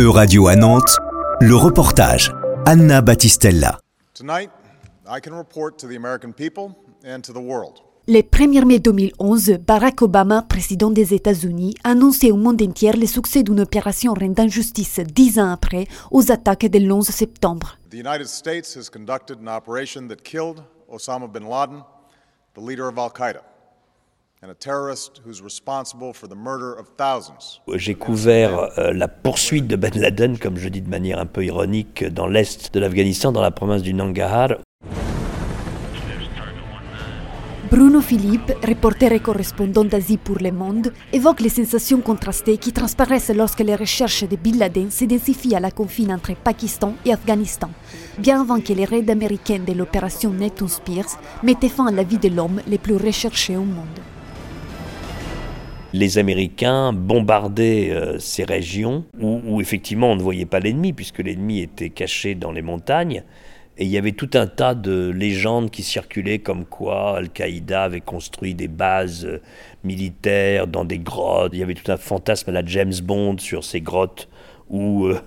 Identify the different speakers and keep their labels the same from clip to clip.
Speaker 1: Euradio à Nantes, le reportage Anna Battistella.
Speaker 2: Tonight, I can report to the American people and to the world.
Speaker 3: Le 1er mai 2011, Barack Obama, président des États-Unis, annonçait au monde entier le succès d'une opération rendant justice dix ans après aux attaques du 11 septembre.
Speaker 2: The United States has conducted an operation that killed Osama bin Laden, the leader of Al
Speaker 4: J'ai couvert euh, la poursuite de Ben Laden, comme je dis de manière un peu ironique, dans l'est de l'Afghanistan, dans la province du Nangarhar,
Speaker 3: Bruno Philippe, reporter et correspondant d'Asie pour Le Monde, évoque les sensations contrastées qui transparaissent lorsque les recherches de Bin Laden s'intensifient à la confine entre Pakistan et Afghanistan, bien avant que les raids américains de l'opération Neptune Spears mettaient fin à la vie de l'homme le plus recherché au monde.
Speaker 4: Les Américains bombardaient euh, ces régions où, où effectivement on ne voyait pas l'ennemi, puisque l'ennemi était caché dans les montagnes. Et il y avait tout un tas de légendes qui circulaient comme quoi Al-Qaïda avait construit des bases euh, militaires dans des grottes. Il y avait tout un fantasme à la James Bond sur ces grottes où euh,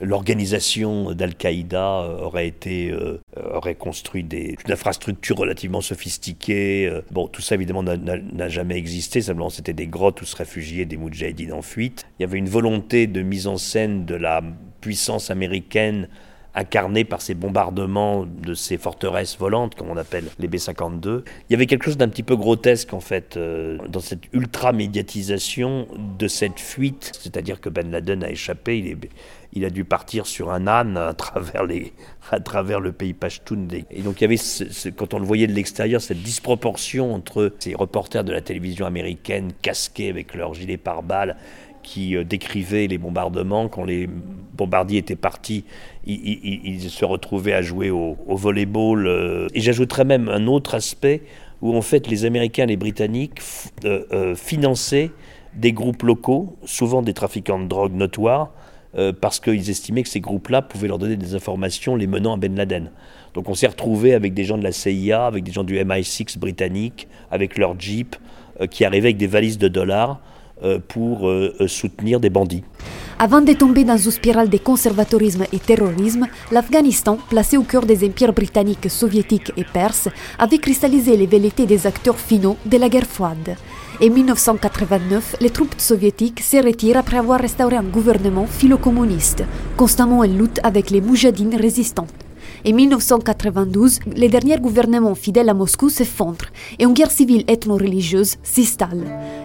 Speaker 4: l'organisation d'Al-Qaïda euh, aurait été aurait construit des, une infrastructure relativement sophistiquée. Bon, tout ça évidemment n'a jamais existé. Simplement, c'était des grottes où se réfugiaient des moudjahidines en fuite. Il y avait une volonté de mise en scène de la puissance américaine incarné par ces bombardements de ces forteresses volantes, comme on appelle les B-52. Il y avait quelque chose d'un petit peu grotesque, en fait, euh, dans cette ultra-médiatisation de cette fuite. C'est-à-dire que Ben Laden a échappé, il, a dû partir sur un âne à travers, le pays Pashtun. Et donc il y avait, quand on le voyait de l'extérieur, cette disproportion entre ces reporters de la télévision américaine casqués avec leurs gilets pare-balles qui euh, décrivait les bombardements. Quand les bombardiers étaient partis, ils, se retrouvaient à jouer au, au volleyball. Euh. Et j'ajouterais même un autre aspect où en fait les Américains et les Britanniques euh, finançaient des groupes locaux, souvent des trafiquants de drogue notoires, parce qu'ils estimaient que ces groupes-là pouvaient leur donner des informations les menant à Ben Laden. Donc on s'est retrouvé avec des gens de la CIA, avec des gens du MI6 britannique, avec leurs jeeps, qui arrivaient avec des valises de dollars pour euh, euh, soutenir des bandits.
Speaker 3: Avant de tomber dans une spirale de conservatorisme et terrorisme, l'Afghanistan, placé au cœur des empires britanniques, soviétiques et perses, avait cristallisé les velléités des acteurs finaux de la guerre froide. En 1989, les troupes soviétiques se retirent après avoir restauré un gouvernement philo-communiste, constamment en lutte avec les moujadines résistants. En 1992, les derniers gouvernements fidèles à Moscou s'effondrent et une guerre civile ethno-religieuse s'installe.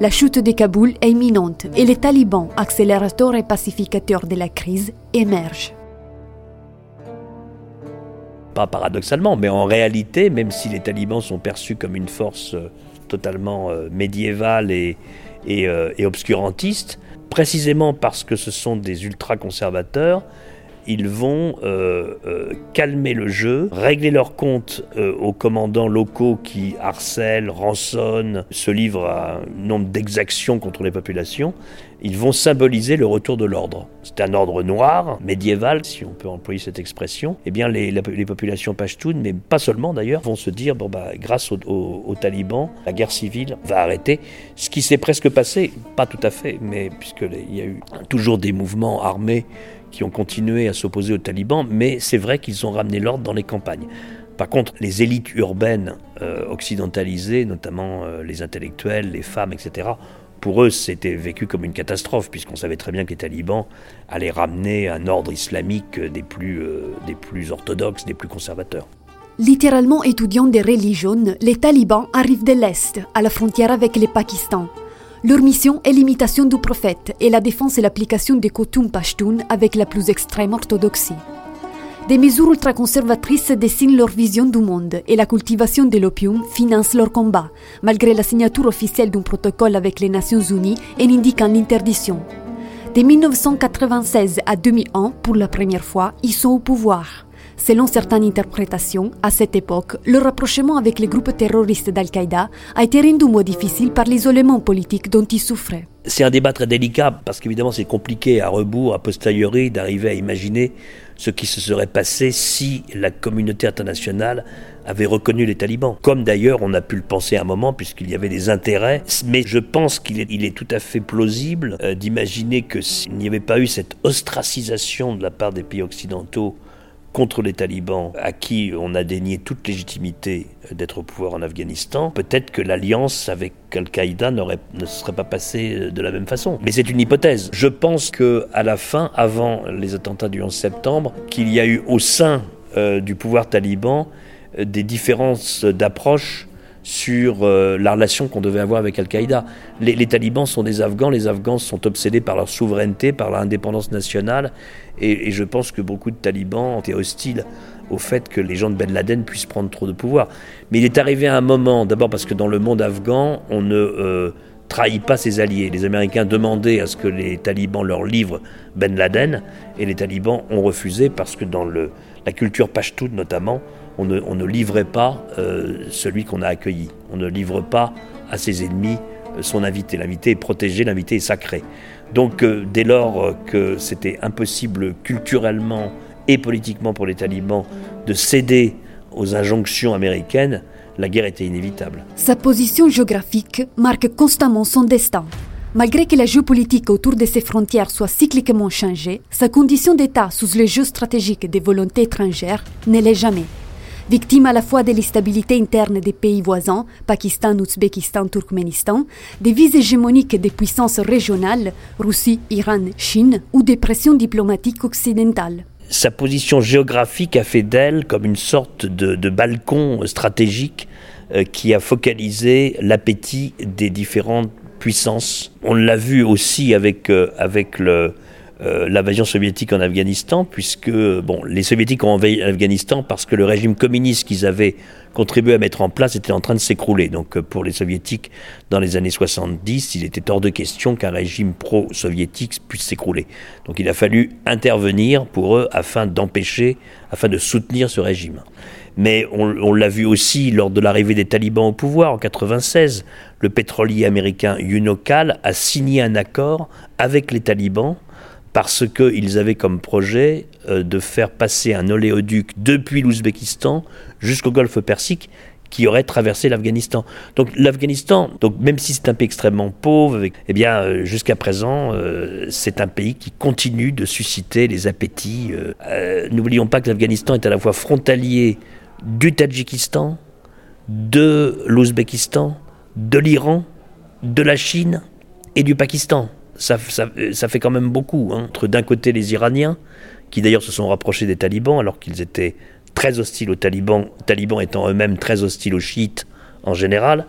Speaker 3: La chute de Kaboul est imminente et les talibans, accélérateurs et pacificateurs de la crise, émergent.
Speaker 4: Pas paradoxalement, mais en réalité, même si les talibans sont perçus comme une force euh, totalement euh, médiévale et, euh, et obscurantiste, précisément parce que ce sont des ultra-conservateurs, ils vont euh, euh, calmer le jeu, régler leur compte euh, aux commandants locaux qui harcèlent, rançonnent, se livrent à un nombre d'exactions contre les populations. Ils vont symboliser le retour de l'ordre. C'est un ordre noir, médiéval, si on peut employer cette expression. Eh bien, les, populations pashtunes, mais pas seulement d'ailleurs, vont se dire bon bah, grâce aux talibans, la guerre civile va arrêter. Ce qui s'est presque passé, pas tout à fait, mais puisqu'il y a eu toujours des mouvements armés qui ont continué à s'opposer aux talibans, mais c'est vrai qu'ils ont ramené l'ordre dans les campagnes. Par contre, les élites urbaines euh, occidentalisées, notamment euh, les intellectuels, les femmes, etc., pour eux, c'était vécu comme une catastrophe, puisqu'on savait très bien que les talibans allaient ramener un ordre islamique des plus, euh, orthodoxes, des plus conservateurs.
Speaker 3: Littéralement étudiants des religions, les talibans arrivent de l'Est, à la frontière avec le Pakistan. Leur mission est l'imitation du prophète et la défense et l'application des coutumes pashtuns avec la plus extrême orthodoxie. Des mesures ultra-conservatrices dessinent leur vision du monde et la cultivation de l'opium finance leur combat, malgré la signature officielle d'un protocole avec les Nations Unies et indiquant l'interdiction. De 1996 à 2001, pour la première fois, ils sont au pouvoir. Selon certaines interprétations, à cette époque, le rapprochement avec les groupes terroristes d'Al-Qaïda a été rendu moins difficile par l'isolement politique dont ils souffraient.
Speaker 4: C'est un débat très délicat parce qu'évidemment c'est compliqué à rebours, à posteriori, d'arriver à imaginer ce qui se serait passé si la communauté internationale avait reconnu les talibans. Comme d'ailleurs on a pu le penser à un moment puisqu'il y avait des intérêts. Mais je pense qu'il est, est tout à fait plausible euh, d'imaginer que s'il n'y avait pas eu cette ostracisation de la part des pays occidentaux contre les talibans, à qui on a dénié toute légitimité d'être au pouvoir en Afghanistan, peut-être que l'alliance avec Al-Qaïda ne serait pas passée de la même façon. Mais c'est une hypothèse. Je pense que à la fin, avant les attentats du 11 septembre, qu'il y a eu au sein euh, du pouvoir taliban euh, des différences d'approche sur euh, la relation qu'on devait avoir avec Al-Qaïda. Les, talibans sont des Afghans, les Afghans sont obsédés par leur souveraineté, par leur indépendance nationale, et, je pense que beaucoup de talibans étaient hostiles au fait que les gens de Ben Laden puissent prendre trop de pouvoir. Mais il est arrivé à un moment, d'abord parce que dans le monde afghan, on ne euh, trahit pas ses alliés. Les Américains demandaient à ce que les talibans leur livrent Ben Laden, et les talibans ont refusé parce que dans la culture pashtoun notamment, on ne, livrait pas euh, celui qu'on a accueilli. On ne livre pas à ses ennemis euh, son invité. L'invité est protégé, l'invité est sacré. Donc euh, dès lors que c'était impossible culturellement et politiquement pour les talibans de céder aux injonctions américaines, la guerre était inévitable.
Speaker 3: Sa position géographique marque constamment son destin. Malgré que la géopolitique autour de ses frontières soit cycliquement changée, sa condition d'État sous le jeu stratégique des volontés étrangères ne l'est jamais. Victime à la fois de l'instabilité interne des pays voisins, Pakistan, Ouzbékistan, Turkménistan, des vises hégémoniques des puissances régionales, Russie, Iran, Chine, ou des pressions diplomatiques occidentales
Speaker 4: sa position géographique a fait d'elle comme une sorte de, balcon stratégique euh, qui a focalisé l'appétit des différentes puissances. On l'a vu aussi avec, euh, avec le, euh, l'invasion soviétique en Afghanistan, puisque bon, les soviétiques ont envahi l'Afghanistan parce que le régime communiste qu'ils avaient contribué à mettre en place était en train de s'écrouler. Donc euh, pour les soviétiques, dans les années 70, il était hors de question qu'un régime pro-soviétique puisse s'écrouler. Donc il a fallu intervenir pour eux afin d'empêcher, afin de soutenir ce régime. Mais on, l'a vu aussi lors de l'arrivée des talibans au pouvoir en 96. Le pétrolier américain Unokal a signé un accord avec les talibans parce qu'ils avaient comme projet euh, de faire passer un oléoduc depuis l'Ouzbékistan jusqu'au golfe Persique qui aurait traversé l'Afghanistan. Donc l'Afghanistan, même si c'est un pays extrêmement pauvre, eh bien euh, jusqu'à présent euh, c'est un pays qui continue de susciter les appétits. N'oublions pas que l'Afghanistan est à la fois frontalier du Tadjikistan, de l'Ouzbékistan, de l'Iran, de la Chine et du Pakistan ça, fait quand même beaucoup. Hein. Entre d'un côté les Iraniens, qui d'ailleurs se sont rapprochés des talibans alors qu'ils étaient très hostiles aux talibans, talibans étant eux-mêmes très hostiles aux chiites en général.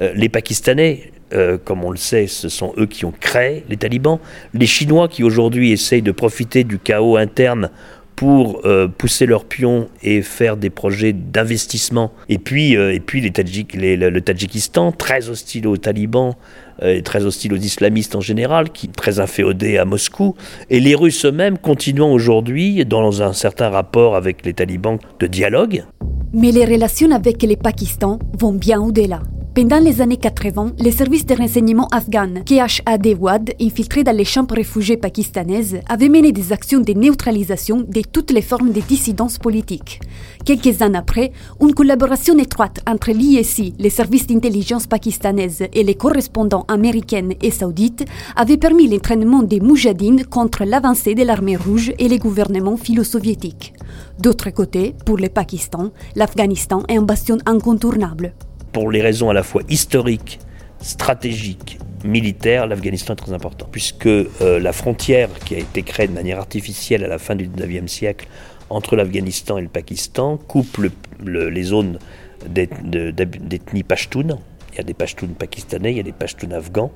Speaker 4: Euh, les Pakistanais, euh, comme on le sait, ce sont eux qui ont créé les talibans. Les Chinois qui aujourd'hui essayent de profiter du chaos interne pour euh, pousser leurs pions et faire des projets d'investissement. Et puis, et puis les le Tadjikistan, très hostile aux talibans, euh, très hostile aux islamistes en général, qui très inféodé à Moscou, et les Russes eux-mêmes continuant aujourd'hui, dans un certain rapport avec les talibans, de dialogue.
Speaker 3: Mais les relations avec les Pakistan vont bien au-delà. Pendant les années 80, les services de renseignement afghans KHAD-WAD, infiltrés dans les champs réfugiés pakistanaises, avaient mené des actions de neutralisation de toutes les formes de dissidence politique. Quelques années après, une collaboration étroite entre l'ISI, les services d'intelligence pakistanaises et les correspondants américains et saudites avait permis l'entraînement des moujadines contre l'avancée de l'armée rouge et les gouvernements philo-soviétiques. D'autre côté, pour le Pakistan, l'Afghanistan est un bastion incontournable
Speaker 4: pour les raisons à la fois historiques, stratégiques, militaires, l'Afghanistan est très important. Puisque euh, la frontière qui a été créée de manière artificielle à la fin du 19e siècle entre l'Afghanistan et le Pakistan coupe les zones d'ethnie pashtoun. Il y a des pashtuns pakistanais, il y a des pashtuns afghans.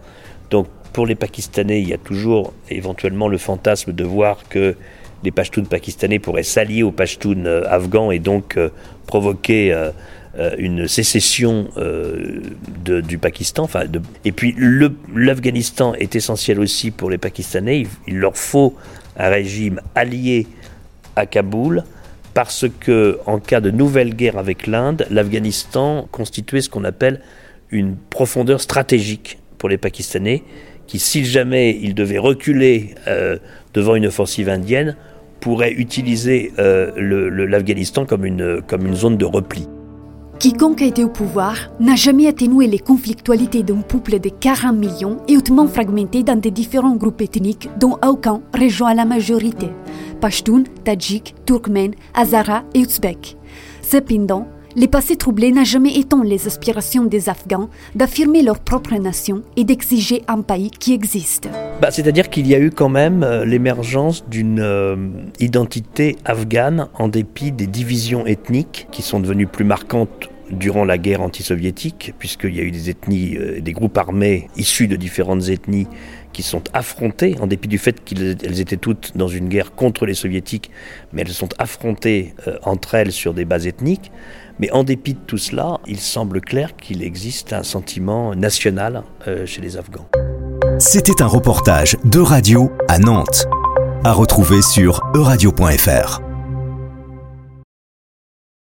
Speaker 4: Donc pour les Pakistanais, il y a toujours éventuellement le fantasme de voir que les pashtuns pakistanais pourraient s'allier aux pashtuns euh, afghans et donc euh, provoquer une sécession euh, du Pakistan. Et puis l'Afghanistan est essentiel aussi pour les Pakistanais. Il, leur faut un régime allié à Kaboul parce que en cas de nouvelle guerre avec l'Inde, l'Afghanistan constituait ce qu'on appelle une profondeur stratégique pour les Pakistanais, qui, si jamais ils devaient reculer euh, devant une offensive indienne, pourraient utiliser euh, l'Afghanistan comme une zone de repli.
Speaker 3: Quiconque a été au pouvoir n'a jamais atténué les conflictualités d'un peuple de 40 millions et hautement fragmenté dans des différents groupes ethniques dont aucun rejoint la majorité Pashtun, Tadjik, Turkmène, Hazara et Ouzbek. Cependant, les passés troublés n'a jamais éteint les aspirations des Afghans d'affirmer leur propre nation et d'exiger un pays qui existe.
Speaker 4: Bah, C'est-à-dire qu'il y a eu quand même euh, l'émergence d'une euh, identité afghane en dépit des divisions ethniques qui sont devenues plus marquantes durant la guerre anti-soviétique, puisqu'il y a eu des ethnies, euh, des groupes armés issus de différentes ethnies qui sont affrontées, en dépit du fait qu'elles étaient toutes dans une guerre contre les soviétiques, mais elles sont affrontées entre elles sur des bases ethniques. Mais en dépit de tout cela, il semble clair qu'il existe un sentiment national euh, chez les Afghans.
Speaker 1: C'était un reportage de radio à Nantes, à retrouver sur euradio.fr.